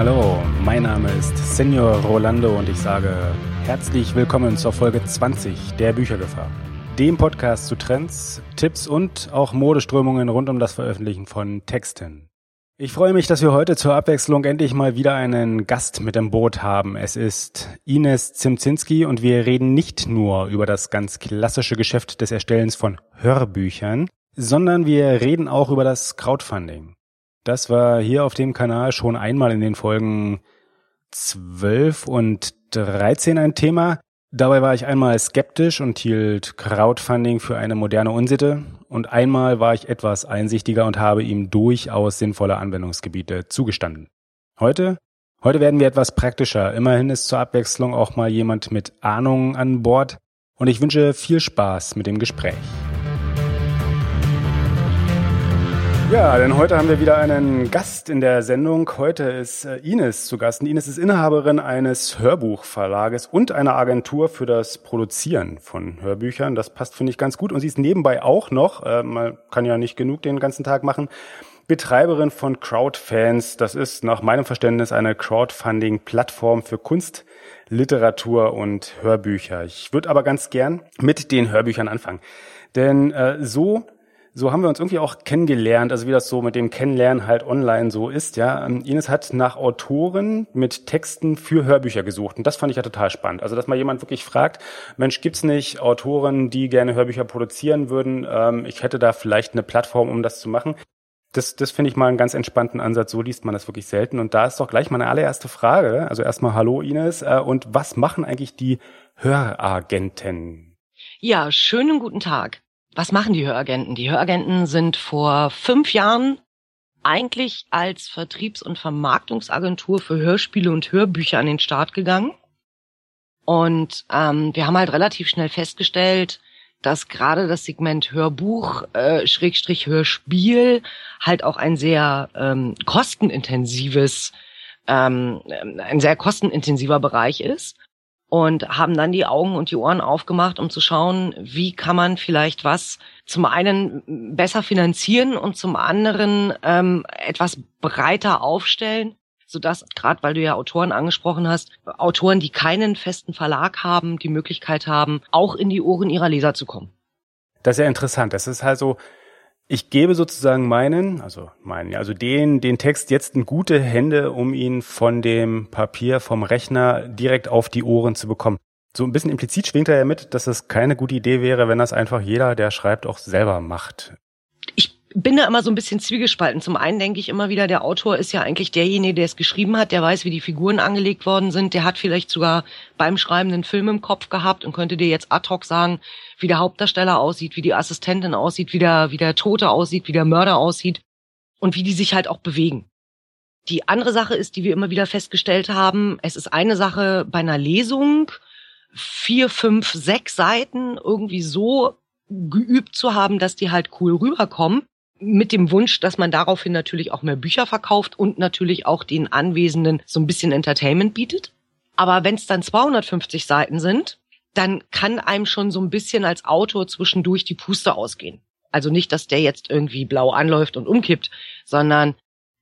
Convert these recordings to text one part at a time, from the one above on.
Hallo, mein Name ist Senior Rolando und ich sage herzlich willkommen zur Folge 20 der Büchergefahr. Dem Podcast zu Trends, Tipps und auch Modeströmungen rund um das Veröffentlichen von Texten. Ich freue mich, dass wir heute zur Abwechslung endlich mal wieder einen Gast mit dem Boot haben. Es ist Ines Zimzinski und wir reden nicht nur über das ganz klassische Geschäft des Erstellens von Hörbüchern, sondern wir reden auch über das Crowdfunding. Das war hier auf dem Kanal schon einmal in den Folgen 12 und 13 ein Thema. Dabei war ich einmal skeptisch und hielt Crowdfunding für eine moderne Unsitte und einmal war ich etwas einsichtiger und habe ihm durchaus sinnvolle Anwendungsgebiete zugestanden. Heute? Heute werden wir etwas praktischer. Immerhin ist zur Abwechslung auch mal jemand mit Ahnung an Bord und ich wünsche viel Spaß mit dem Gespräch. Ja, denn heute haben wir wieder einen Gast in der Sendung. Heute ist äh, Ines zu Gast. Ines ist Inhaberin eines Hörbuchverlages und einer Agentur für das Produzieren von Hörbüchern. Das passt, finde ich, ganz gut. Und sie ist nebenbei auch noch, äh, man kann ja nicht genug den ganzen Tag machen, Betreiberin von Crowdfans. Das ist nach meinem Verständnis eine Crowdfunding-Plattform für Kunst, Literatur und Hörbücher. Ich würde aber ganz gern mit den Hörbüchern anfangen. Denn äh, so so haben wir uns irgendwie auch kennengelernt, also wie das so mit dem Kennenlernen halt online so ist, ja. Ähm, Ines hat nach Autoren mit Texten für Hörbücher gesucht und das fand ich ja total spannend. Also, dass mal jemand wirklich fragt, Mensch, gibt's nicht Autoren, die gerne Hörbücher produzieren würden? Ähm, ich hätte da vielleicht eine Plattform, um das zu machen. Das, das finde ich mal einen ganz entspannten Ansatz. So liest man das wirklich selten. Und da ist doch gleich meine allererste Frage. Also erstmal Hallo Ines. Äh, und was machen eigentlich die Höragenten? Ja, schönen guten Tag. Was machen die Höragenten? Die Höragenten sind vor fünf Jahren eigentlich als Vertriebs- und Vermarktungsagentur für Hörspiele und Hörbücher an den Start gegangen. Und ähm, wir haben halt relativ schnell festgestellt, dass gerade das Segment Hörbuch, äh, Schrägstrich Hörspiel, halt auch ein sehr ähm, kostenintensives, ähm, ein sehr kostenintensiver Bereich ist und haben dann die Augen und die Ohren aufgemacht, um zu schauen, wie kann man vielleicht was zum einen besser finanzieren und zum anderen ähm, etwas breiter aufstellen, sodass gerade weil du ja Autoren angesprochen hast, Autoren, die keinen festen Verlag haben, die Möglichkeit haben, auch in die Ohren ihrer Leser zu kommen. Das ist ja interessant. Das ist halt so, ich gebe sozusagen meinen, also meinen, also den, den Text jetzt in gute Hände, um ihn von dem Papier, vom Rechner direkt auf die Ohren zu bekommen. So ein bisschen implizit schwingt er ja mit, dass es keine gute Idee wäre, wenn das einfach jeder, der schreibt, auch selber macht. Bin da immer so ein bisschen zwiegespalten. Zum einen denke ich immer wieder, der Autor ist ja eigentlich derjenige, der es geschrieben hat, der weiß, wie die Figuren angelegt worden sind, der hat vielleicht sogar beim Schreiben einen Film im Kopf gehabt und könnte dir jetzt ad hoc sagen, wie der Hauptdarsteller aussieht, wie die Assistentin aussieht, wie der, wie der Tote aussieht, wie der Mörder aussieht und wie die sich halt auch bewegen. Die andere Sache ist, die wir immer wieder festgestellt haben, es ist eine Sache bei einer Lesung, vier, fünf, sechs Seiten irgendwie so geübt zu haben, dass die halt cool rüberkommen mit dem Wunsch, dass man daraufhin natürlich auch mehr Bücher verkauft und natürlich auch den Anwesenden so ein bisschen Entertainment bietet. Aber wenn es dann 250 Seiten sind, dann kann einem schon so ein bisschen als Autor zwischendurch die Puste ausgehen. Also nicht, dass der jetzt irgendwie blau anläuft und umkippt, sondern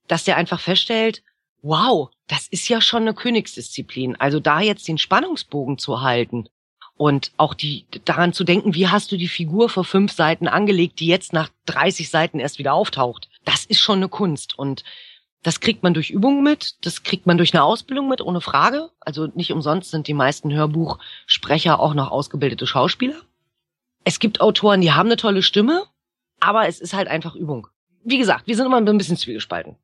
dass der einfach feststellt, wow, das ist ja schon eine Königsdisziplin. Also da jetzt den Spannungsbogen zu halten und auch die daran zu denken, wie hast du die Figur vor fünf Seiten angelegt, die jetzt nach 30 Seiten erst wieder auftaucht. Das ist schon eine Kunst und das kriegt man durch Übung mit, das kriegt man durch eine Ausbildung mit, ohne Frage. Also nicht umsonst sind die meisten Hörbuchsprecher auch noch ausgebildete Schauspieler. Es gibt Autoren, die haben eine tolle Stimme, aber es ist halt einfach Übung. Wie gesagt, wir sind immer ein bisschen zwiegespalten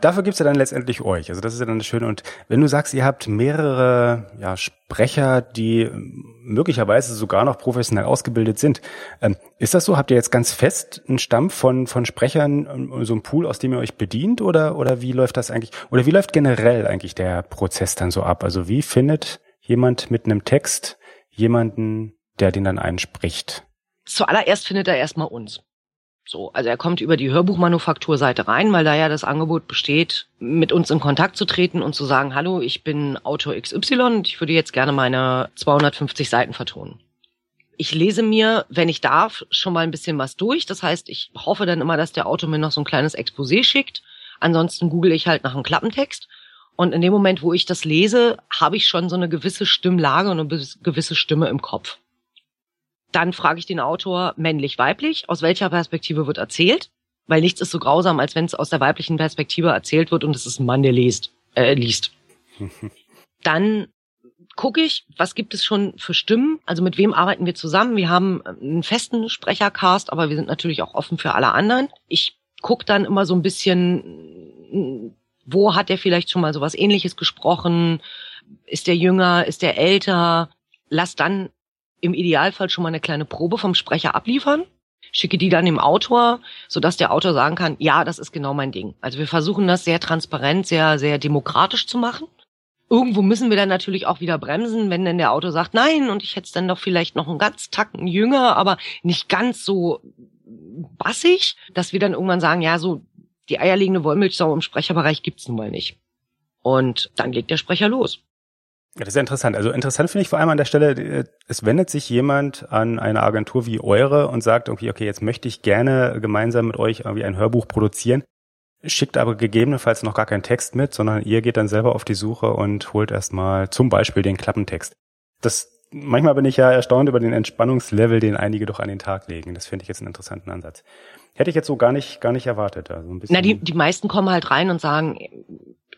dafür gibt's ja dann letztendlich euch. Also das ist ja dann das Schöne. Und wenn du sagst, ihr habt mehrere ja, Sprecher, die möglicherweise sogar noch professionell ausgebildet sind, ähm, ist das so? Habt ihr jetzt ganz fest einen Stamm von, von Sprechern, ähm, so ein Pool, aus dem ihr euch bedient? Oder, oder wie läuft das eigentlich? Oder wie läuft generell eigentlich der Prozess dann so ab? Also wie findet jemand mit einem Text jemanden, der den dann einspricht? Zuallererst findet er erstmal uns. So, also er kommt über die Hörbuchmanufakturseite rein, weil da ja das Angebot besteht, mit uns in Kontakt zu treten und zu sagen, hallo, ich bin Autor XY und ich würde jetzt gerne meine 250 Seiten vertonen. Ich lese mir, wenn ich darf, schon mal ein bisschen was durch. Das heißt, ich hoffe dann immer, dass der Autor mir noch so ein kleines Exposé schickt. Ansonsten google ich halt nach einem Klappentext Und in dem Moment, wo ich das lese, habe ich schon so eine gewisse Stimmlage und eine gewisse Stimme im Kopf. Dann frage ich den Autor männlich, weiblich, aus welcher Perspektive wird erzählt? Weil nichts ist so grausam, als wenn es aus der weiblichen Perspektive erzählt wird und es ist ein Mann, der liest. Äh, liest. Dann gucke ich, was gibt es schon für Stimmen? Also mit wem arbeiten wir zusammen? Wir haben einen festen Sprechercast, aber wir sind natürlich auch offen für alle anderen. Ich gucke dann immer so ein bisschen, wo hat er vielleicht schon mal sowas ähnliches gesprochen? Ist der jünger? Ist der älter? Lass dann im Idealfall schon mal eine kleine Probe vom Sprecher abliefern schicke die dann dem Autor, sodass der Autor sagen kann, ja, das ist genau mein Ding. Also wir versuchen das sehr transparent, sehr, sehr demokratisch zu machen irgendwo müssen wir dann natürlich auch wieder bremsen, wenn dann der Autor sagt, nein, und ich hätte es dann doch vielleicht noch einen ganz Tacken jünger, aber nicht ganz so bassig, dass wir dann irgendwann sagen, ja, so die eierlegende Wollmilchsau im Sprecherbereich gibt's nun mal nicht. Und dann legt der Sprecher los. Ja, das ist interessant. Also interessant finde ich vor allem an der Stelle, äh, es wendet sich jemand an eine Agentur wie eure und sagt irgendwie, okay, jetzt möchte ich gerne gemeinsam mit euch irgendwie ein Hörbuch produzieren schickt aber gegebenenfalls noch gar keinen Text mit, sondern ihr geht dann selber auf die Suche und holt erstmal zum Beispiel den Klappentext. Das manchmal bin ich ja erstaunt über den Entspannungslevel, den einige doch an den Tag legen. Das finde ich jetzt einen interessanten Ansatz. Hätte ich jetzt so gar nicht, gar nicht erwartet. Also ein bisschen Na, die, die meisten kommen halt rein und sagen,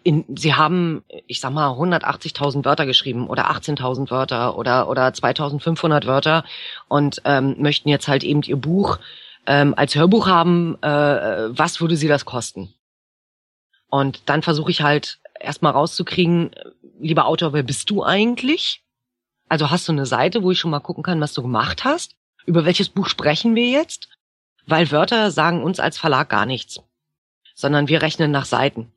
in, sie haben, ich sag mal, 180.000 Wörter geschrieben oder 18.000 Wörter oder, oder 2.500 Wörter und ähm, möchten jetzt halt eben ihr Buch ähm, als Hörbuch haben, äh, was würde sie das kosten? Und dann versuche ich halt erstmal rauszukriegen, lieber Autor, wer bist du eigentlich? Also hast du eine Seite, wo ich schon mal gucken kann, was du gemacht hast? Über welches Buch sprechen wir jetzt? Weil Wörter sagen uns als Verlag gar nichts, sondern wir rechnen nach Seiten.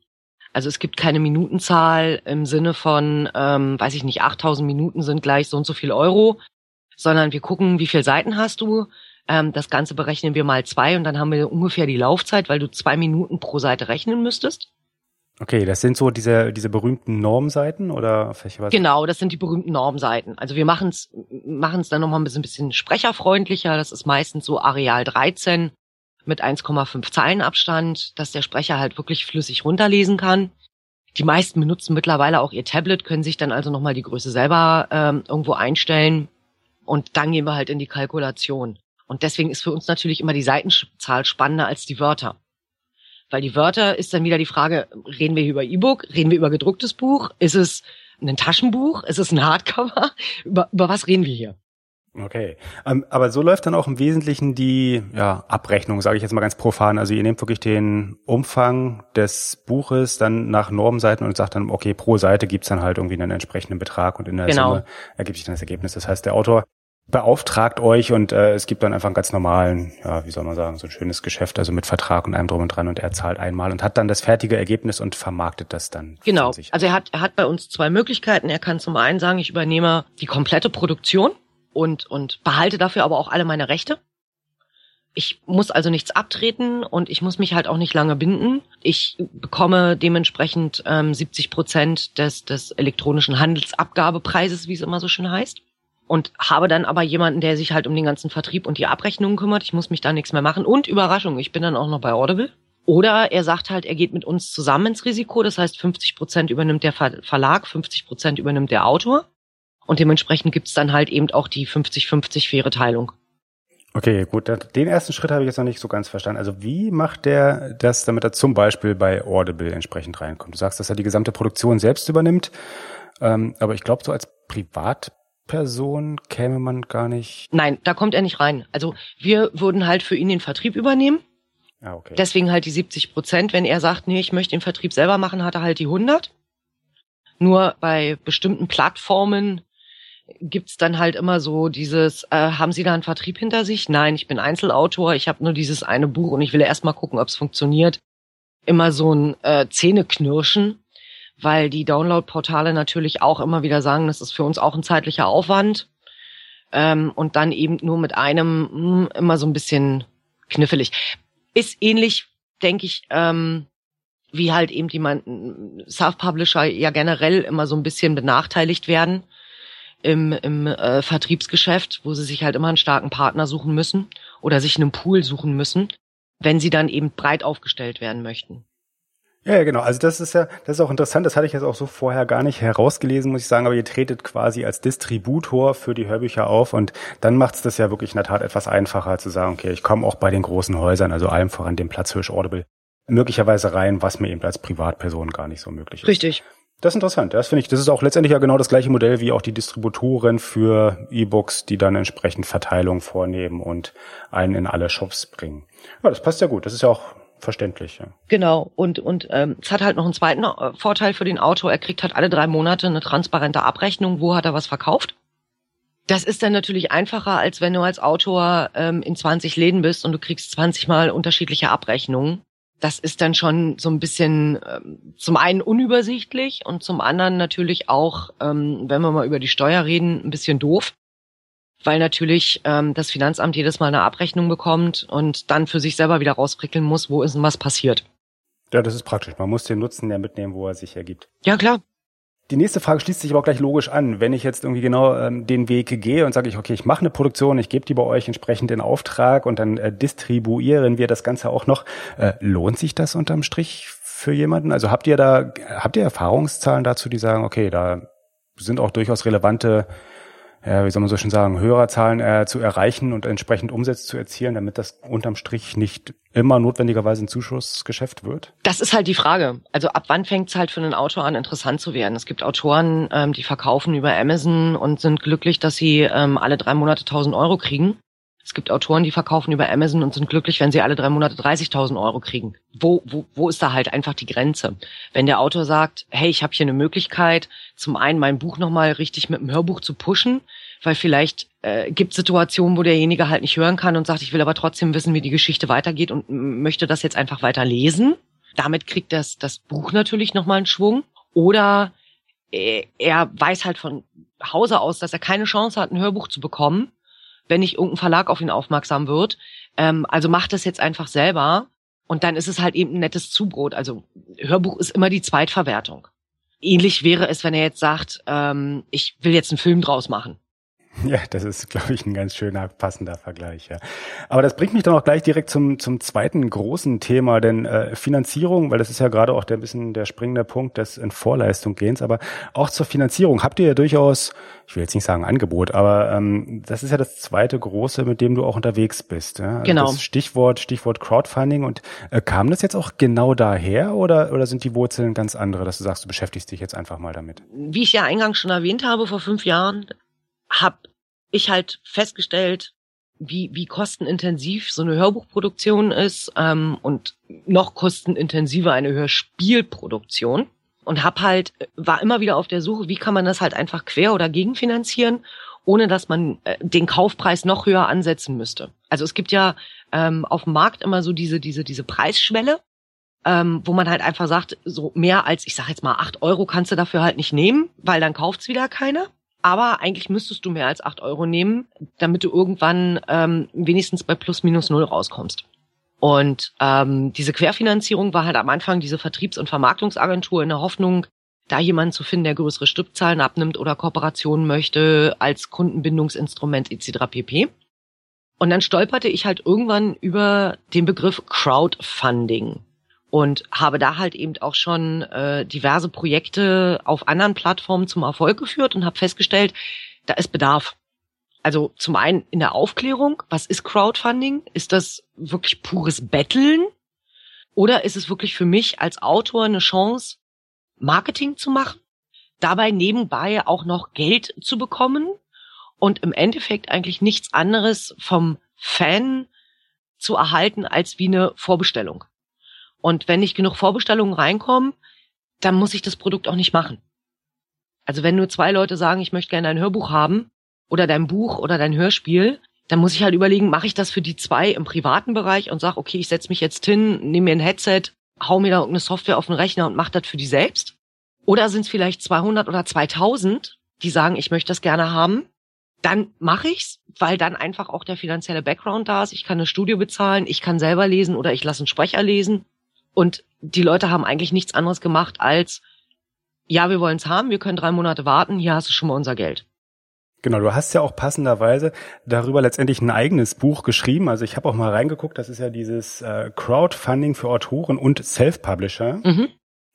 Also es gibt keine Minutenzahl im Sinne von, ähm, weiß ich nicht, 8000 Minuten sind gleich so und so viel Euro, sondern wir gucken, wie viele Seiten hast du, ähm, das Ganze berechnen wir mal zwei und dann haben wir ungefähr die Laufzeit, weil du zwei Minuten pro Seite rechnen müsstest. Okay, das sind so diese, diese berühmten Normseiten oder was? Genau, das sind die berühmten Normseiten. Also wir machen es machen es dann nochmal ein bisschen, bisschen sprecherfreundlicher. Das ist meistens so Areal 13 mit 1,5 Zeilenabstand, dass der Sprecher halt wirklich flüssig runterlesen kann. Die meisten benutzen mittlerweile auch ihr Tablet, können sich dann also nochmal die Größe selber ähm, irgendwo einstellen. Und dann gehen wir halt in die Kalkulation. Und deswegen ist für uns natürlich immer die Seitenzahl spannender als die Wörter. Weil die Wörter ist dann wieder die Frage, reden wir hier über E-Book, reden wir über gedrucktes Buch, ist es ein Taschenbuch, ist es ein Hardcover, über, über was reden wir hier? Okay, ähm, aber so läuft dann auch im Wesentlichen die ja, Abrechnung, sage ich jetzt mal ganz profan. Also ihr nehmt wirklich den Umfang des Buches dann nach Normseiten und sagt dann, okay, pro Seite gibt's dann halt irgendwie einen entsprechenden Betrag und in der genau. Summe ergibt sich dann das Ergebnis. Das heißt, der Autor beauftragt euch und äh, es gibt dann einfach einen ganz normalen, ja, wie soll man sagen, so ein schönes Geschäft, also mit Vertrag und allem drum und dran und er zahlt einmal und hat dann das fertige Ergebnis und vermarktet das dann. Genau. Also er hat, er hat bei uns zwei Möglichkeiten. Er kann zum einen sagen, ich übernehme die komplette Produktion und, und behalte dafür aber auch alle meine Rechte. Ich muss also nichts abtreten und ich muss mich halt auch nicht lange binden. Ich bekomme dementsprechend ähm, 70 Prozent des, des elektronischen Handelsabgabepreises, wie es immer so schön heißt und habe dann aber jemanden, der sich halt um den ganzen Vertrieb und die Abrechnungen kümmert. Ich muss mich da nichts mehr machen. Und Überraschung, ich bin dann auch noch bei Audible. Oder er sagt halt, er geht mit uns zusammen ins Risiko. Das heißt, 50 Prozent übernimmt der Verlag, 50 Prozent übernimmt der Autor. Und dementsprechend gibt's dann halt eben auch die 50-50 faire Teilung. Okay, gut. Den ersten Schritt habe ich jetzt noch nicht so ganz verstanden. Also wie macht der das, damit er zum Beispiel bei Audible entsprechend reinkommt? Du sagst, dass er die gesamte Produktion selbst übernimmt. Ähm, aber ich glaube, so als Privat Person käme man gar nicht. Nein, da kommt er nicht rein. Also wir würden halt für ihn den Vertrieb übernehmen. Ah, okay. Deswegen halt die 70 Prozent. Wenn er sagt, nee, ich möchte den Vertrieb selber machen, hat er halt die 100. Nur bei bestimmten Plattformen gibt's dann halt immer so dieses, äh, haben Sie da einen Vertrieb hinter sich? Nein, ich bin Einzelautor, ich habe nur dieses eine Buch und ich will erst mal gucken, ob es funktioniert. Immer so ein äh, Zähneknirschen weil die Download-Portale natürlich auch immer wieder sagen, das ist für uns auch ein zeitlicher Aufwand. Ähm, und dann eben nur mit einem mh, hm, immer so ein bisschen knifflig. Ist ähnlich, denke ich, ähm, wie halt eben die Self-Publisher ja generell immer so ein bisschen benachteiligt werden im, im äh, Vertriebsgeschäft, wo sie sich halt immer einen starken Partner suchen müssen oder sich einen Pool suchen müssen, wenn sie dann eben breit aufgestellt werden möchten. Ja, ja, genau. Also das ist ja, das ist auch interessant. Das hatte ich jetzt auch so vorher gar nicht herausgelesen, muss ich sagen. Aber ihr tretet quasi als Distributor für die Hörbücher auf und dann macht es das ja wirklich in der Tat etwas einfacher zu sagen, okay, ich komme auch bei den großen Häusern, also allem voran dem Platzhirsch Audible, möglicherweise rein, was mir eben als Privatperson gar nicht so möglich ist. Richtig. Das ist interessant. Das finde ich, das ist auch letztendlich ja genau das gleiche Modell wie auch die Distributoren für E-Books, die dann entsprechend Verteilung vornehmen und einen in alle Shops bringen. Ja, das passt ja gut. Das ist ja auch verständlich. Ja. Genau. Und und ähm, es hat halt noch einen zweiten äh, Vorteil für den Autor. Er kriegt halt alle drei Monate eine transparente Abrechnung. Wo hat er was verkauft? Das ist dann natürlich einfacher, als wenn du als Autor ähm, in 20 Läden bist und du kriegst 20 Mal unterschiedliche Abrechnungen das ist dann schon so ein bisschen ähm, zum einen unübersichtlich und zum anderen natürlich auch, ähm, wenn wir mal über die Steuer reden, ein bisschen doof, weil natürlich ähm, das Finanzamt jedes Mal eine Abrechnung bekommt und dann für sich selber wieder rausprickeln muss, wo ist denn was passiert. Ja, das ist praktisch. Man muss den Nutzen ja mitnehmen, wo er sich ergibt. Ja, klar. Die nächste Frage schließt sich aber auch gleich logisch an. Wenn ich jetzt irgendwie genau ähm, den Weg gehe und sage ich, okay, ich mache eine Produktion, ich gebe die bei euch entsprechend in Auftrag und dann äh, distribuieren wir das Ganze auch noch, äh, lohnt sich das unterm Strich für jemanden? Also habt ihr da, habt ihr Erfahrungszahlen dazu, die sagen, okay, da sind auch durchaus relevante ja, wie soll man so schön sagen, Hörerzahlen äh, zu erreichen und entsprechend Umsätze zu erzielen, damit das unterm Strich nicht immer notwendigerweise ein Zuschussgeschäft wird? Das ist halt die Frage. Also ab wann fängt es halt für einen Autor an, interessant zu werden? Es gibt Autoren, ähm, die verkaufen über Amazon und sind glücklich, dass sie ähm, alle drei Monate 1000 Euro kriegen. Es gibt Autoren, die verkaufen über Amazon und sind glücklich, wenn sie alle drei Monate 30.000 Euro kriegen. Wo, wo, wo ist da halt einfach die Grenze? Wenn der Autor sagt, hey, ich habe hier eine Möglichkeit, zum einen mein Buch nochmal richtig mit dem Hörbuch zu pushen, weil vielleicht äh, gibt Situationen, wo derjenige halt nicht hören kann und sagt, ich will aber trotzdem wissen, wie die Geschichte weitergeht und möchte das jetzt einfach weiter lesen. Damit kriegt das, das Buch natürlich nochmal einen Schwung. Oder äh, er weiß halt von Hause aus, dass er keine Chance hat, ein Hörbuch zu bekommen wenn nicht irgendein Verlag auf ihn aufmerksam wird. Ähm, also macht es jetzt einfach selber und dann ist es halt eben ein nettes Zubrot. Also Hörbuch ist immer die Zweitverwertung. Ähnlich wäre es, wenn er jetzt sagt, ähm, ich will jetzt einen Film draus machen. Ja, das ist, glaube ich, ein ganz schöner, passender Vergleich. Ja. Aber das bringt mich dann auch gleich direkt zum, zum zweiten großen Thema, denn äh, Finanzierung, weil das ist ja gerade auch der bisschen der springende Punkt des in Vorleistung gehens, aber auch zur Finanzierung habt ihr ja durchaus, ich will jetzt nicht sagen Angebot, aber ähm, das ist ja das zweite große, mit dem du auch unterwegs bist. Ja? Also genau. Das Stichwort, Stichwort Crowdfunding und äh, kam das jetzt auch genau daher oder, oder sind die Wurzeln ganz andere, dass du sagst, du beschäftigst dich jetzt einfach mal damit? Wie ich ja eingangs schon erwähnt habe, vor fünf Jahren habe ich halt festgestellt, wie, wie kostenintensiv so eine Hörbuchproduktion ist ähm, und noch kostenintensiver eine Hörspielproduktion und hab halt war immer wieder auf der Suche, wie kann man das halt einfach quer oder gegenfinanzieren, ohne dass man äh, den Kaufpreis noch höher ansetzen müsste. Also es gibt ja ähm, auf dem Markt immer so diese diese diese Preisschwelle, ähm, wo man halt einfach sagt, so mehr als ich sag jetzt mal acht Euro kannst du dafür halt nicht nehmen, weil dann kauft's wieder keiner. Aber eigentlich müsstest du mehr als acht Euro nehmen, damit du irgendwann ähm, wenigstens bei plus minus null rauskommst. Und ähm, diese Querfinanzierung war halt am Anfang diese Vertriebs- und Vermarktungsagentur in der Hoffnung, da jemanden zu finden, der größere Stückzahlen abnimmt oder Kooperationen möchte als Kundenbindungsinstrument etc. pp. Und dann stolperte ich halt irgendwann über den Begriff Crowdfunding und habe da halt eben auch schon äh, diverse Projekte auf anderen Plattformen zum Erfolg geführt und habe festgestellt, da ist Bedarf. Also zum einen in der Aufklärung, was ist Crowdfunding? Ist das wirklich pures Betteln? Oder ist es wirklich für mich als Autor eine Chance, Marketing zu machen, dabei nebenbei auch noch Geld zu bekommen und im Endeffekt eigentlich nichts anderes vom Fan zu erhalten als wie eine Vorbestellung. Und wenn nicht genug Vorbestellungen reinkommen, dann muss ich das Produkt auch nicht machen. Also wenn nur zwei Leute sagen, ich möchte gerne ein Hörbuch haben oder dein Buch oder dein Hörspiel, dann muss ich halt überlegen, mache ich das für die zwei im privaten Bereich und sage, okay, ich setze mich jetzt hin, nehme mir ein Headset, hau mir da irgendeine Software auf den Rechner und mache das für die selbst? Oder sind es vielleicht 200 oder 2000, die sagen, ich möchte das gerne haben? Dann mache ich's, weil dann einfach auch der finanzielle Background da ist. Ich kann eine Studio bezahlen, ich kann selber lesen oder ich lasse einen Sprecher lesen und die Leute haben eigentlich nichts anderes gemacht als, ja, wir wollen es haben, wir können drei Monate warten, hier hast du schon mal unser Geld. Genau, du hast ja auch passenderweise darüber letztendlich ein eigenes Buch geschrieben. Also ich habe auch mal reingeguckt, das ist ja dieses äh, Crowdfunding für Autoren und Self-Publisher. Mhm.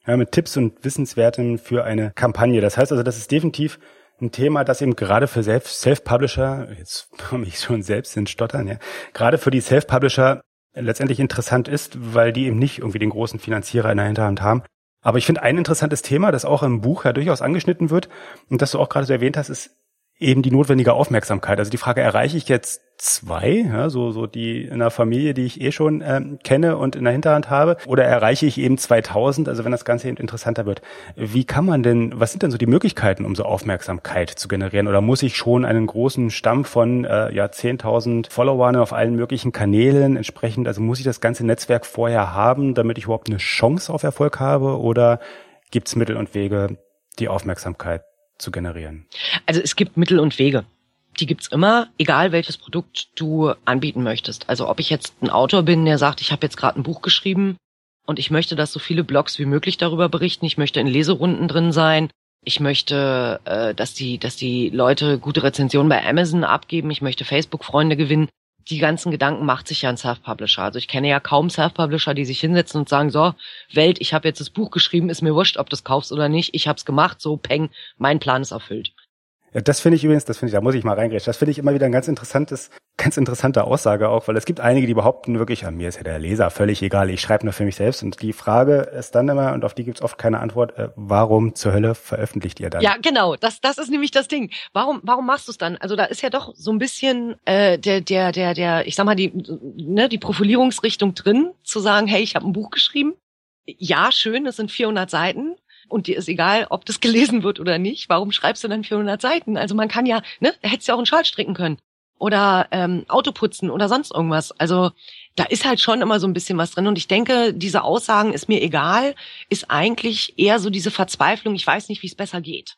Ja, mit Tipps und Wissenswerten für eine Kampagne. Das heißt also, das ist definitiv ein Thema, das eben gerade für Self-Publisher, jetzt komme ich schon selbst ins Stottern, ja, gerade für die Self-Publisher letztendlich interessant ist, weil die eben nicht irgendwie den großen Finanzierer in der Hinterhand haben. Aber ich finde ein interessantes Thema, das auch im Buch ja durchaus angeschnitten wird und das du auch gerade so erwähnt hast, ist eben die notwendige Aufmerksamkeit. Also die Frage, erreiche ich jetzt zwei, ja, so, so die in der Familie, die ich eh schon ähm, kenne und in der Hinterhand habe, oder erreiche ich eben 2000, also wenn das Ganze eben interessanter wird. Wie kann man denn, was sind denn so die Möglichkeiten, um so Aufmerksamkeit zu generieren? Oder muss ich schon einen großen Stamm von äh, ja 10.000 Followern auf allen möglichen Kanälen entsprechend, also muss ich das ganze Netzwerk vorher haben, damit ich überhaupt eine Chance auf Erfolg habe? Oder gibt es Mittel und Wege, die Aufmerksamkeit zu generieren? Also es gibt Mittel und Wege. Die gibt's immer, egal welches Produkt du anbieten möchtest. Also ob ich jetzt ein Autor bin, der sagt, ich habe jetzt gerade ein Buch geschrieben und ich möchte, dass so viele Blogs wie möglich darüber berichten. Ich möchte in Leserunden drin sein. Ich möchte, äh, dass die, dass die Leute gute Rezensionen bei Amazon abgeben. Ich möchte Facebook-Freunde gewinnen die ganzen Gedanken macht sich ja ein Self-Publisher. Also ich kenne ja kaum Self-Publisher, die sich hinsetzen und sagen, so, Welt, ich habe jetzt das Buch geschrieben, ist mir wurscht, ob du es kaufst oder nicht, ich habe es gemacht, so, peng, mein Plan ist erfüllt. Ja, das finde ich übrigens, das finde ich, da muss ich mal reingreifen. Das finde ich immer wieder ein ganz interessantes, ganz interessante Aussage auch, weil es gibt einige, die behaupten wirklich, an mir ist ja der Leser völlig egal, ich schreibe nur für mich selbst. Und die Frage ist dann immer, und auf die gibt es oft keine Antwort, äh, warum zur Hölle veröffentlicht ihr dann? Ja, genau, das, das ist nämlich das Ding. Warum, warum machst du es dann? Also da ist ja doch so ein bisschen äh, der, der, der, der, ich sag mal, die, ne, die Profilierungsrichtung drin, zu sagen, hey, ich habe ein Buch geschrieben. Ja, schön, es sind 400 Seiten und dir ist egal, ob das gelesen wird oder nicht. Warum schreibst du dann 400 Seiten? Also man kann ja, ne, hättest ja auch einen Schal stricken können oder ähm, Auto putzen oder sonst irgendwas. Also da ist halt schon immer so ein bisschen was drin. Und ich denke, diese Aussagen ist mir egal, ist eigentlich eher so diese Verzweiflung, ich weiß nicht, wie es besser geht.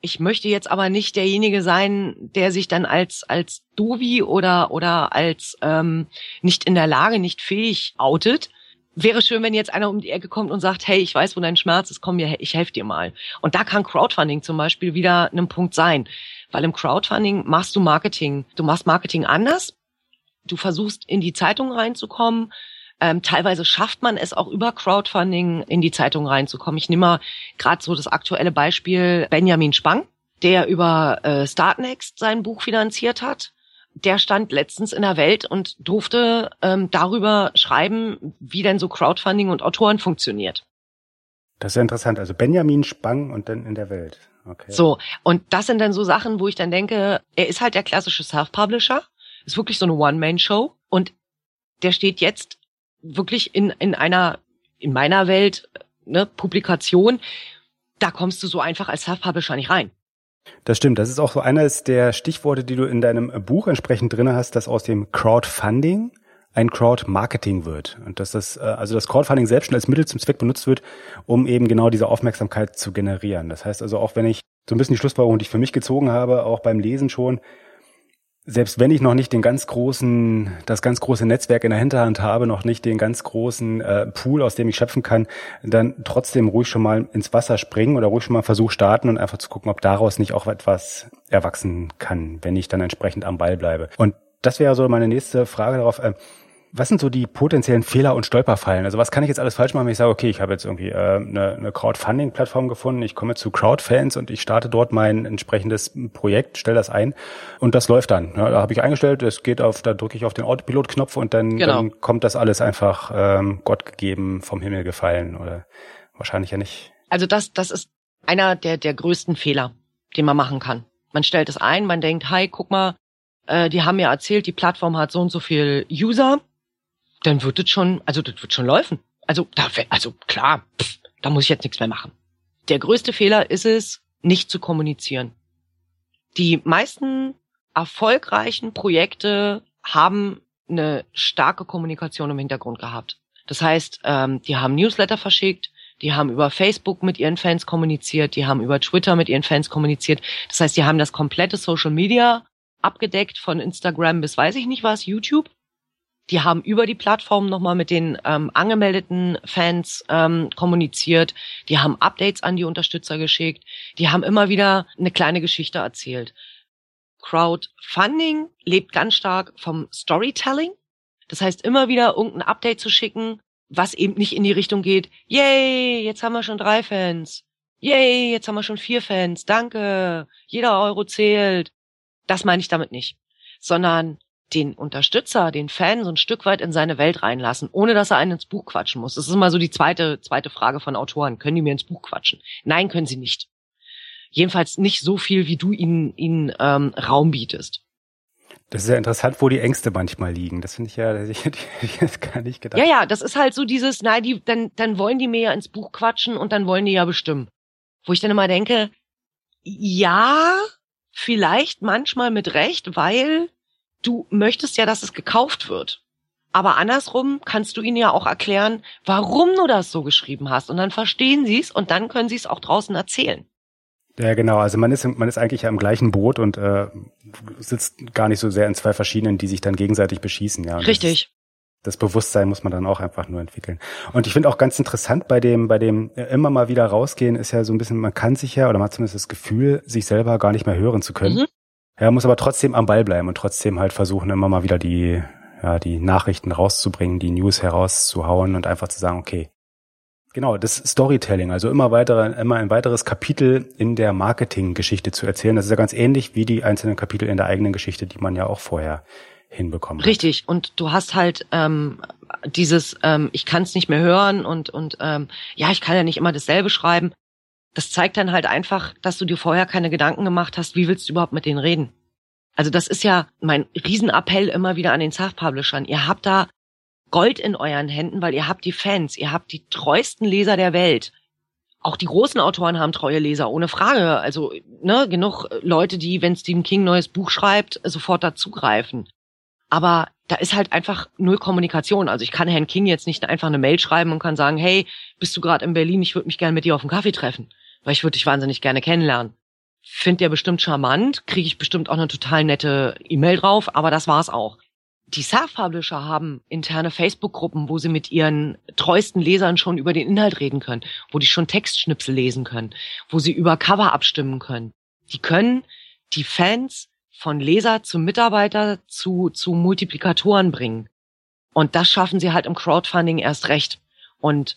Ich möchte jetzt aber nicht derjenige sein, der sich dann als als Dovi oder oder als ähm, nicht in der Lage, nicht fähig outet, wäre schön, wenn jetzt einer um die Ecke kommt und sagt, hey, ich weiß, wo dein Schmerz ist, komm mir, ich helfe dir mal. Und da kann Crowdfunding zum Beispiel wieder ein Punkt sein. Weil im Crowdfunding machst du Marketing. Du machst Marketing anders. Du versuchst in die Zeitung reinzukommen. Ähm, teilweise schafft man es auch über Crowdfunding in die Zeitung reinzukommen. Ich nehme mal gerade so das aktuelle Beispiel Benjamin Spang, der über äh, Startnext sein Buch finanziert hat der stand letztens in der Welt und durfte ähm, darüber schreiben, wie denn so Crowdfunding und Autoren funktioniert. Das ist ja interessant. Also Benjamin Spang und dann in der Welt. Okay. So, und das sind dann so Sachen, wo ich dann denke, er ist halt der klassische Self-Publisher, ist wirklich so eine One-Man-Show und der steht jetzt wirklich in, in einer, in meiner Welt, ne, Publikation, da kommst du so einfach als Self-Publisher nicht rein. Das stimmt. Das ist auch so eines der Stichworte, die du in deinem Buch entsprechend drinne hast, dass aus dem Crowdfunding ein Crowdmarketing wird. Und dass das, äh, also das Crowdfunding selbst schon als Mittel zum Zweck benutzt wird, um eben genau diese Aufmerksamkeit zu generieren. Das heißt also auch, wenn ich so ein bisschen die Schlussfolgerung, die ich für mich gezogen habe, auch beim Lesen schon, selbst wenn ich noch nicht den ganz großen, das ganz große Netzwerk in der Hinterhand habe, noch nicht den ganz großen äh, Pool, aus dem ich schöpfen kann, dann trotzdem ruhig schon mal ins Wasser springen oder ruhig schon mal Versuch starten und einfach zu gucken, ob daraus nicht auch etwas erwachsen kann, wenn ich dann entsprechend am Ball bleibe. Und das wäre so meine nächste Frage darauf. Äh, was sind so die potenziellen Fehler und Stolperfallen? Also was kann ich jetzt alles falsch machen, wenn ich sage, okay, ich habe jetzt irgendwie äh, eine, eine Crowdfunding-Plattform gefunden, ich komme zu Crowdfans und ich starte dort mein entsprechendes Projekt, stelle das ein und das läuft dann. Ja, da habe ich eingestellt, es geht auf, da drücke ich auf den Autopilot-Knopf und dann, genau. dann kommt das alles einfach ähm, Gott gegeben, vom Himmel gefallen oder wahrscheinlich ja nicht. Also das, das ist einer der, der größten Fehler, den man machen kann. Man stellt es ein, man denkt, hi, guck mal, äh, die haben mir erzählt, die Plattform hat so und so viel User dann wird es schon, also das wird schon laufen. Also, da, also klar, pff, da muss ich jetzt nichts mehr machen. Der größte Fehler ist es, nicht zu kommunizieren. Die meisten erfolgreichen Projekte haben eine starke Kommunikation im Hintergrund gehabt. Das heißt, ähm, die haben Newsletter verschickt, die haben über Facebook mit ihren Fans kommuniziert, die haben über Twitter mit ihren Fans kommuniziert. Das heißt, die haben das komplette Social Media abgedeckt von Instagram bis weiß ich nicht was, YouTube. Die haben über die Plattform nochmal mit den ähm, angemeldeten Fans ähm, kommuniziert. Die haben Updates an die Unterstützer geschickt. Die haben immer wieder eine kleine Geschichte erzählt. Crowdfunding lebt ganz stark vom Storytelling. Das heißt, immer wieder irgendein Update zu schicken, was eben nicht in die Richtung geht, yay, jetzt haben wir schon drei Fans. Yay, jetzt haben wir schon vier Fans. Danke. Jeder Euro zählt. Das meine ich damit nicht. Sondern den Unterstützer, den Fan so ein Stück weit in seine Welt reinlassen, ohne dass er einen ins Buch quatschen muss. Das ist immer so die zweite, zweite Frage von Autoren. Können die mir ins Buch quatschen? Nein, können sie nicht. Jedenfalls nicht so viel, wie du ihnen, ihnen ähm, Raum bietest. Das ist ja interessant, wo die Ängste manchmal liegen. Das finde ich ja, ich hätte jetzt gar nicht gedacht. Ja, ja, das ist halt so dieses, nein, die, dann, dann wollen die mir ja ins Buch quatschen und dann wollen die ja bestimmen. Wo ich dann immer denke, ja, vielleicht manchmal mit Recht, weil du möchtest ja, dass es gekauft wird. Aber andersrum kannst du ihnen ja auch erklären, warum du das so geschrieben hast. Und dann verstehen sie es und dann können sie es auch draußen erzählen. Ja, genau. Also man ist, man ist eigentlich ja im gleichen Boot und äh, sitzt gar nicht so sehr in zwei verschiedenen, die sich dann gegenseitig beschießen. Ja. Richtig. Das, das, Bewusstsein muss man dann auch einfach nur entwickeln. Und ich finde auch ganz interessant bei dem, bei dem äh, immer mal wieder rausgehen, ist ja so ein bisschen, man kann sich ja, oder man hat zumindest das Gefühl, sich selber gar nicht mehr hören zu können. Mhm. Ja, muss aber trotzdem am Ball bleiben und trotzdem halt versuchen, immer mal wieder die, ja, die Nachrichten rauszubringen, die News herauszuhauen und einfach zu sagen, okay, Genau, das Storytelling, also immer weitere, immer ein weiteres Kapitel in der Marketinggeschichte zu erzählen. Das ist ja ganz ähnlich wie die einzelnen Kapitel in der eigenen Geschichte, die man ja auch vorher hinbekommen Richtig, und du hast halt ähm, dieses, ähm, ich kann es nicht mehr hören und, und ähm, ja, ich kann ja nicht immer dasselbe schreiben. Das zeigt dann halt einfach, dass du dir vorher keine Gedanken gemacht hast, wie willst du überhaupt mit denen reden. Also das ist ja mein Riesenappell immer wieder an den Self-Publishern. Ihr habt da Gold in euren Händen, weil ihr habt die Fans, ihr habt die treuesten Leser der Welt. Auch die großen Autoren haben treue Leser, ohne Frage. Also, ne, genug Leute, die, wenn Stephen King neues Buch schreibt, sofort dazugreifen. Aber da ist halt einfach null Kommunikation. Also ich kann Herrn King jetzt nicht einfach eine Mail schreiben und kann sagen, hey, bist du gerade in Berlin? Ich würde mich gerne mit dir auf einen Kaffee treffen, weil ich würde dich wahnsinnig gerne kennenlernen. Find der bestimmt charmant, kriege ich bestimmt auch eine total nette E-Mail drauf, aber das war's auch die Self-Publisher haben interne Facebook-Gruppen, wo sie mit ihren treuesten Lesern schon über den Inhalt reden können, wo die schon Textschnipsel lesen können, wo sie über Cover abstimmen können. Die können die Fans von Leser zu Mitarbeiter zu, zu Multiplikatoren bringen. Und das schaffen sie halt im Crowdfunding erst recht. Und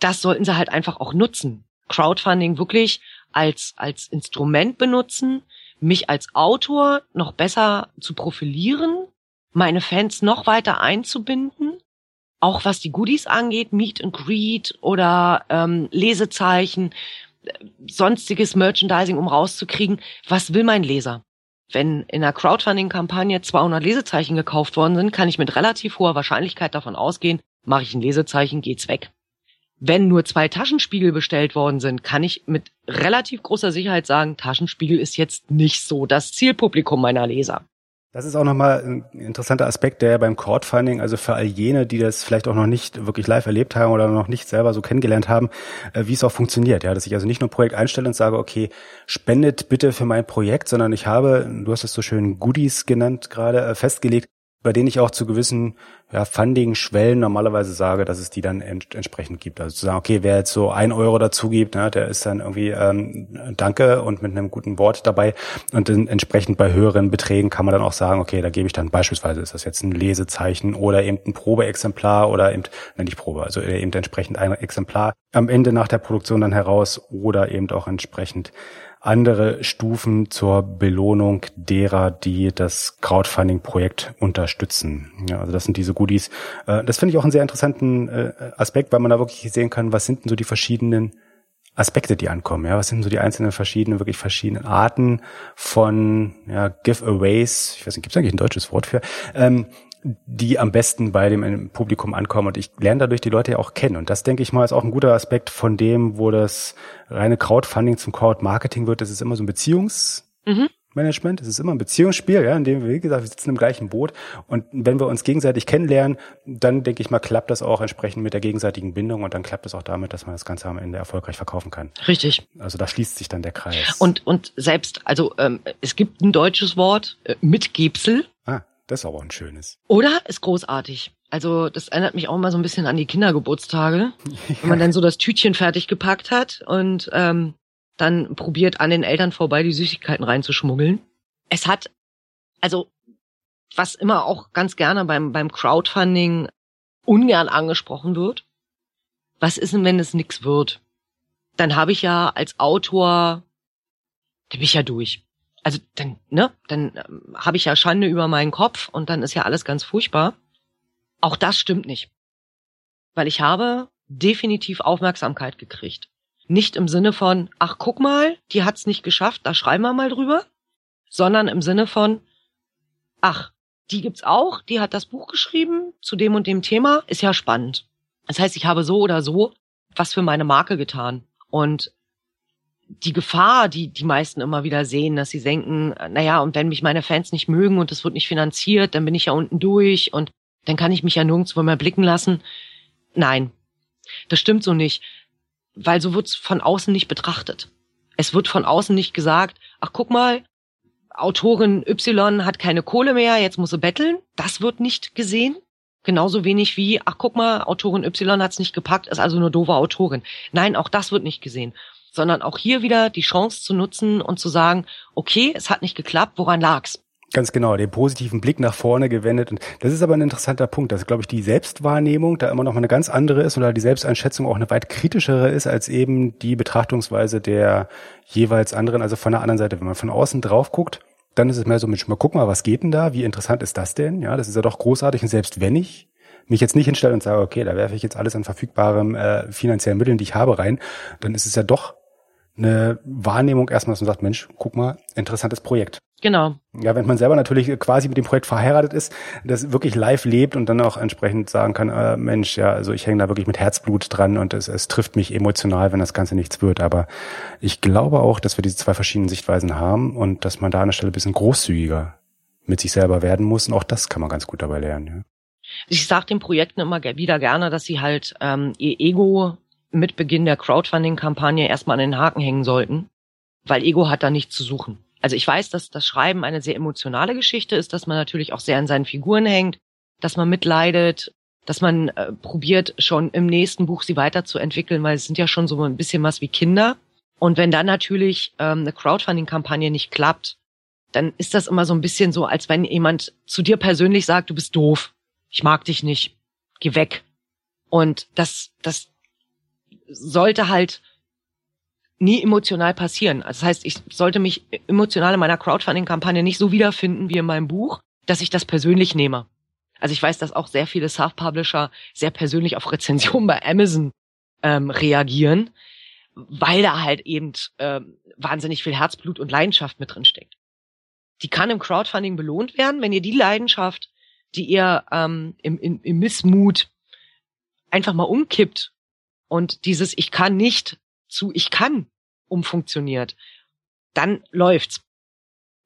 das sollten sie halt einfach auch nutzen. Crowdfunding wirklich als, als Instrument benutzen, mich als Autor noch besser zu profilieren meine Fans noch weiter einzubinden, auch was die Goodies angeht, Meet and Greet oder ähm, Lesezeichen, sonstiges Merchandising, um rauszukriegen, was will mein Leser? Wenn in einer Crowdfunding-Kampagne 200 Lesezeichen gekauft worden sind, kann ich mit relativ hoher Wahrscheinlichkeit davon ausgehen, mache ich ein Lesezeichen, geht's weg. Wenn nur zwei Taschenspiegel bestellt worden sind, kann ich mit relativ großer Sicherheit sagen, Taschenspiegel ist jetzt nicht so das Zielpublikum meiner Leser. Das ist auch nochmal ein interessanter Aspekt, der beim Crowdfunding, also für all jene, die das vielleicht auch noch nicht wirklich live erlebt haben oder noch nicht selber so kennengelernt haben, äh, wie es auch funktioniert. Ja, dass ich also nicht nur ein Projekt einstelle und sage, okay, spendet bitte für mein Projekt, sondern ich habe, du hast es so schön Goodies genannt gerade, äh, festgelegt, bei denen ich auch zu gewissen ja, Funding-Schwellen normalerweise sage, dass es die dann ent entsprechend gibt. Also zu sagen, okay, wer jetzt so ein Euro dazu gibt, ne, der ist dann irgendwie ähm, Danke und mit einem guten Wort dabei. Und dann entsprechend bei höheren Beträgen kann man dann auch sagen, okay, da gebe ich dann beispielsweise, ist das jetzt ein Lesezeichen oder eben ein Probeexemplar oder eben, ne, nicht Probe, also eben entsprechend ein Exemplar am Ende nach der Produktion dann heraus oder eben auch entsprechend andere Stufen zur Belohnung derer, die das Crowdfunding-Projekt unterstützen. Ja, also das sind diese Goodies. Äh, das finde ich auch einen sehr interessanten äh, Aspekt, weil man da wirklich sehen kann, was sind denn so die verschiedenen Aspekte, die ankommen. Ja, was sind so die einzelnen verschiedenen, wirklich verschiedenen Arten von ja, Giveaways? Ich weiß nicht, gibt es eigentlich ein deutsches Wort für? Ähm, die am besten bei dem Publikum ankommen. Und ich lerne dadurch die Leute ja auch kennen. Und das, denke ich mal, ist auch ein guter Aspekt von dem, wo das reine Crowdfunding zum Crowdmarketing wird. Das ist immer so ein Beziehungsmanagement. Es ist immer ein Beziehungsspiel, ja, in dem wir, wie gesagt, wir sitzen im gleichen Boot. Und wenn wir uns gegenseitig kennenlernen, dann denke ich mal, klappt das auch entsprechend mit der gegenseitigen Bindung und dann klappt es auch damit, dass man das Ganze am Ende erfolgreich verkaufen kann. Richtig. Also da schließt sich dann der Kreis. Und, und selbst, also ähm, es gibt ein deutsches Wort, äh, Mitgebsel. Das ist aber ein schönes. Oder? Ist großartig. Also das erinnert mich auch mal so ein bisschen an die Kindergeburtstage, ja. wenn man dann so das Tütchen fertig gepackt hat und ähm, dann probiert an den Eltern vorbei die Süßigkeiten reinzuschmuggeln. Es hat, also was immer auch ganz gerne beim, beim Crowdfunding ungern angesprochen wird. Was ist denn, wenn es nix wird? Dann habe ich ja als Autor, da bin ich ja durch. Also dann, ne, dann ähm, habe ich ja Schande über meinen Kopf und dann ist ja alles ganz furchtbar. Auch das stimmt nicht. Weil ich habe definitiv Aufmerksamkeit gekriegt. Nicht im Sinne von, ach guck mal, die hat's nicht geschafft, da schreiben wir mal drüber, sondern im Sinne von, ach, die gibt's auch, die hat das Buch geschrieben zu dem und dem Thema, ist ja spannend. Das heißt, ich habe so oder so was für meine Marke getan. Und die Gefahr, die die meisten immer wieder sehen, dass sie denken, naja, und wenn mich meine Fans nicht mögen und es wird nicht finanziert, dann bin ich ja unten durch und dann kann ich mich ja nirgendwo mehr blicken lassen. Nein, das stimmt so nicht, weil so wird's von außen nicht betrachtet. Es wird von außen nicht gesagt, ach guck mal, Autorin Y hat keine Kohle mehr, jetzt muss sie betteln. Das wird nicht gesehen. Genauso wenig wie, ach guck mal, Autorin Y hat's nicht gepackt, ist also nur doofe Autorin. Nein, auch das wird nicht gesehen. Sondern auch hier wieder die Chance zu nutzen und zu sagen, okay, es hat nicht geklappt, woran lag's? Ganz genau, den positiven Blick nach vorne gewendet. Und das ist aber ein interessanter Punkt, dass, glaube ich, die Selbstwahrnehmung da immer noch mal eine ganz andere ist oder die Selbsteinschätzung auch eine weit kritischere ist als eben die Betrachtungsweise der jeweils anderen, also von der anderen Seite. Wenn man von außen drauf guckt, dann ist es mehr so, Mensch, mal guck mal, was geht denn da? Wie interessant ist das denn? Ja, das ist ja doch großartig. Und selbst wenn ich mich jetzt nicht hinstelle und sage, okay, da werfe ich jetzt alles an verfügbarem äh, finanziellen Mitteln, die ich habe, rein, dann ist es ja doch eine Wahrnehmung erstmal, dass man sagt, Mensch, guck mal, interessantes Projekt. Genau. Ja, wenn man selber natürlich quasi mit dem Projekt verheiratet ist, das wirklich live lebt und dann auch entsprechend sagen kann, äh, Mensch, ja, also ich hänge da wirklich mit Herzblut dran und es, es trifft mich emotional, wenn das Ganze nichts wird. Aber ich glaube auch, dass wir diese zwei verschiedenen Sichtweisen haben und dass man da an der Stelle ein bisschen großzügiger mit sich selber werden muss. Und auch das kann man ganz gut dabei lernen. Ja. Ich sage den Projekten immer wieder gerne, dass sie halt ähm, ihr Ego mit Beginn der Crowdfunding-Kampagne erstmal an den Haken hängen sollten, weil Ego hat da nichts zu suchen. Also ich weiß, dass das Schreiben eine sehr emotionale Geschichte ist, dass man natürlich auch sehr an seinen Figuren hängt, dass man mitleidet, dass man äh, probiert, schon im nächsten Buch sie weiterzuentwickeln, weil es sind ja schon so ein bisschen was wie Kinder. Und wenn dann natürlich ähm, eine Crowdfunding-Kampagne nicht klappt, dann ist das immer so ein bisschen so, als wenn jemand zu dir persönlich sagt, du bist doof, ich mag dich nicht, geh weg. Und das, das sollte halt nie emotional passieren. Also das heißt, ich sollte mich emotional in meiner Crowdfunding-Kampagne nicht so wiederfinden wie in meinem Buch, dass ich das persönlich nehme. Also ich weiß, dass auch sehr viele Self-Publisher sehr persönlich auf Rezensionen bei Amazon ähm, reagieren, weil da halt eben ähm, wahnsinnig viel Herzblut und Leidenschaft mit drin steckt. Die kann im Crowdfunding belohnt werden, wenn ihr die Leidenschaft, die ihr ähm, im, im, im Missmut einfach mal umkippt und dieses Ich kann nicht zu Ich kann umfunktioniert, dann läuft's.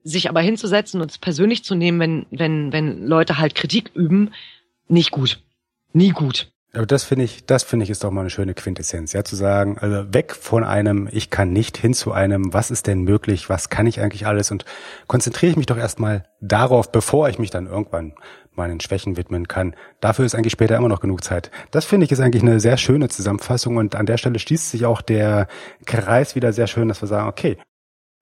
Sich aber hinzusetzen und es persönlich zu nehmen, wenn, wenn, wenn Leute halt Kritik üben, nicht gut. Nie gut. Aber das finde ich, das finde ich ist doch mal eine schöne Quintessenz, ja, zu sagen, also weg von einem, ich kann nicht, hin zu einem, was ist denn möglich, was kann ich eigentlich alles und konzentriere ich mich doch erstmal darauf, bevor ich mich dann irgendwann meinen Schwächen widmen kann. Dafür ist eigentlich später immer noch genug Zeit. Das finde ich ist eigentlich eine sehr schöne Zusammenfassung und an der Stelle schließt sich auch der Kreis wieder sehr schön, dass wir sagen, okay,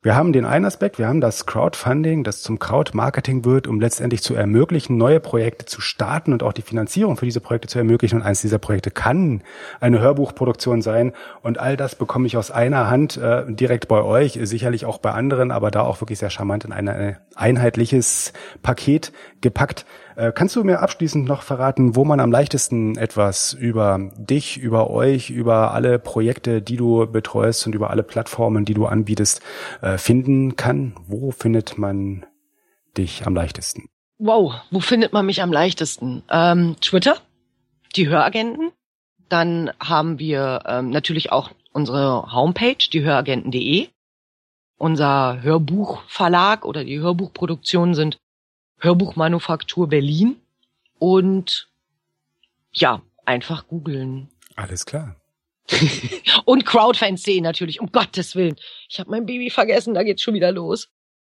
wir haben den einen Aspekt, wir haben das Crowdfunding, das zum Crowdmarketing wird, um letztendlich zu ermöglichen, neue Projekte zu starten und auch die Finanzierung für diese Projekte zu ermöglichen. Und eins dieser Projekte kann eine Hörbuchproduktion sein. Und all das bekomme ich aus einer Hand äh, direkt bei euch, sicherlich auch bei anderen, aber da auch wirklich sehr charmant in ein einheitliches Paket gepackt. Äh, kannst du mir abschließend noch verraten, wo man am leichtesten etwas über dich, über euch, über alle Projekte, die du betreust und über alle Plattformen, die du anbietest, äh, finden kann? Wo findet man dich am leichtesten? Wow, wo findet man mich am leichtesten? Ähm, Twitter, die Höragenten. Dann haben wir ähm, natürlich auch unsere Homepage, die höragenten.de. Unser Hörbuchverlag oder die Hörbuchproduktionen sind Hörbuchmanufaktur Berlin und ja, einfach googeln. Alles klar. und Crowdfans.de natürlich, um Gottes Willen. Ich habe mein Baby vergessen, da geht's schon wieder los.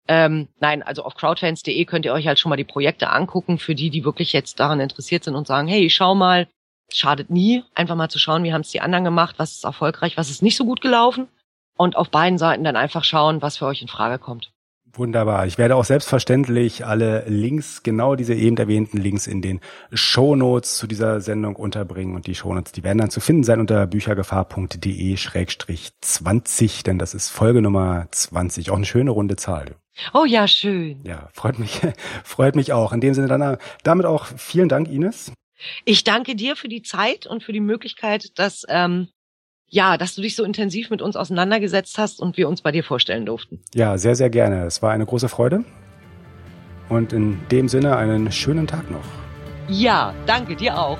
Ähm, nein, also auf crowdfans.de könnt ihr euch halt schon mal die Projekte angucken, für die, die wirklich jetzt daran interessiert sind und sagen, hey, schau mal, schadet nie, einfach mal zu schauen, wie haben es die anderen gemacht, was ist erfolgreich, was ist nicht so gut gelaufen. Und auf beiden Seiten dann einfach schauen, was für euch in Frage kommt. Wunderbar. Ich werde auch selbstverständlich alle Links, genau diese eben erwähnten Links in den Shownotes zu dieser Sendung unterbringen. Und die Shownotes, die werden dann zu finden sein unter büchergefahr.de-20, denn das ist Folge Nummer 20. Auch eine schöne runde Zahl. Oh ja, schön. Ja, freut mich, freut mich auch. In dem Sinne dann damit auch vielen Dank, Ines. Ich danke dir für die Zeit und für die Möglichkeit, dass ähm, ja, dass du dich so intensiv mit uns auseinandergesetzt hast und wir uns bei dir vorstellen durften. Ja, sehr, sehr gerne. Es war eine große Freude. Und in dem Sinne einen schönen Tag noch. Ja, danke dir auch.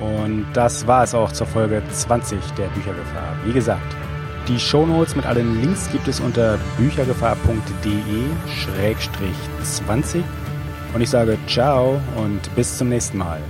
Und das war es auch zur Folge 20 der Büchergefahr. Wie gesagt, die Shownotes mit allen Links gibt es unter büchergefahr.de-20. Und ich sage ciao und bis zum nächsten Mal.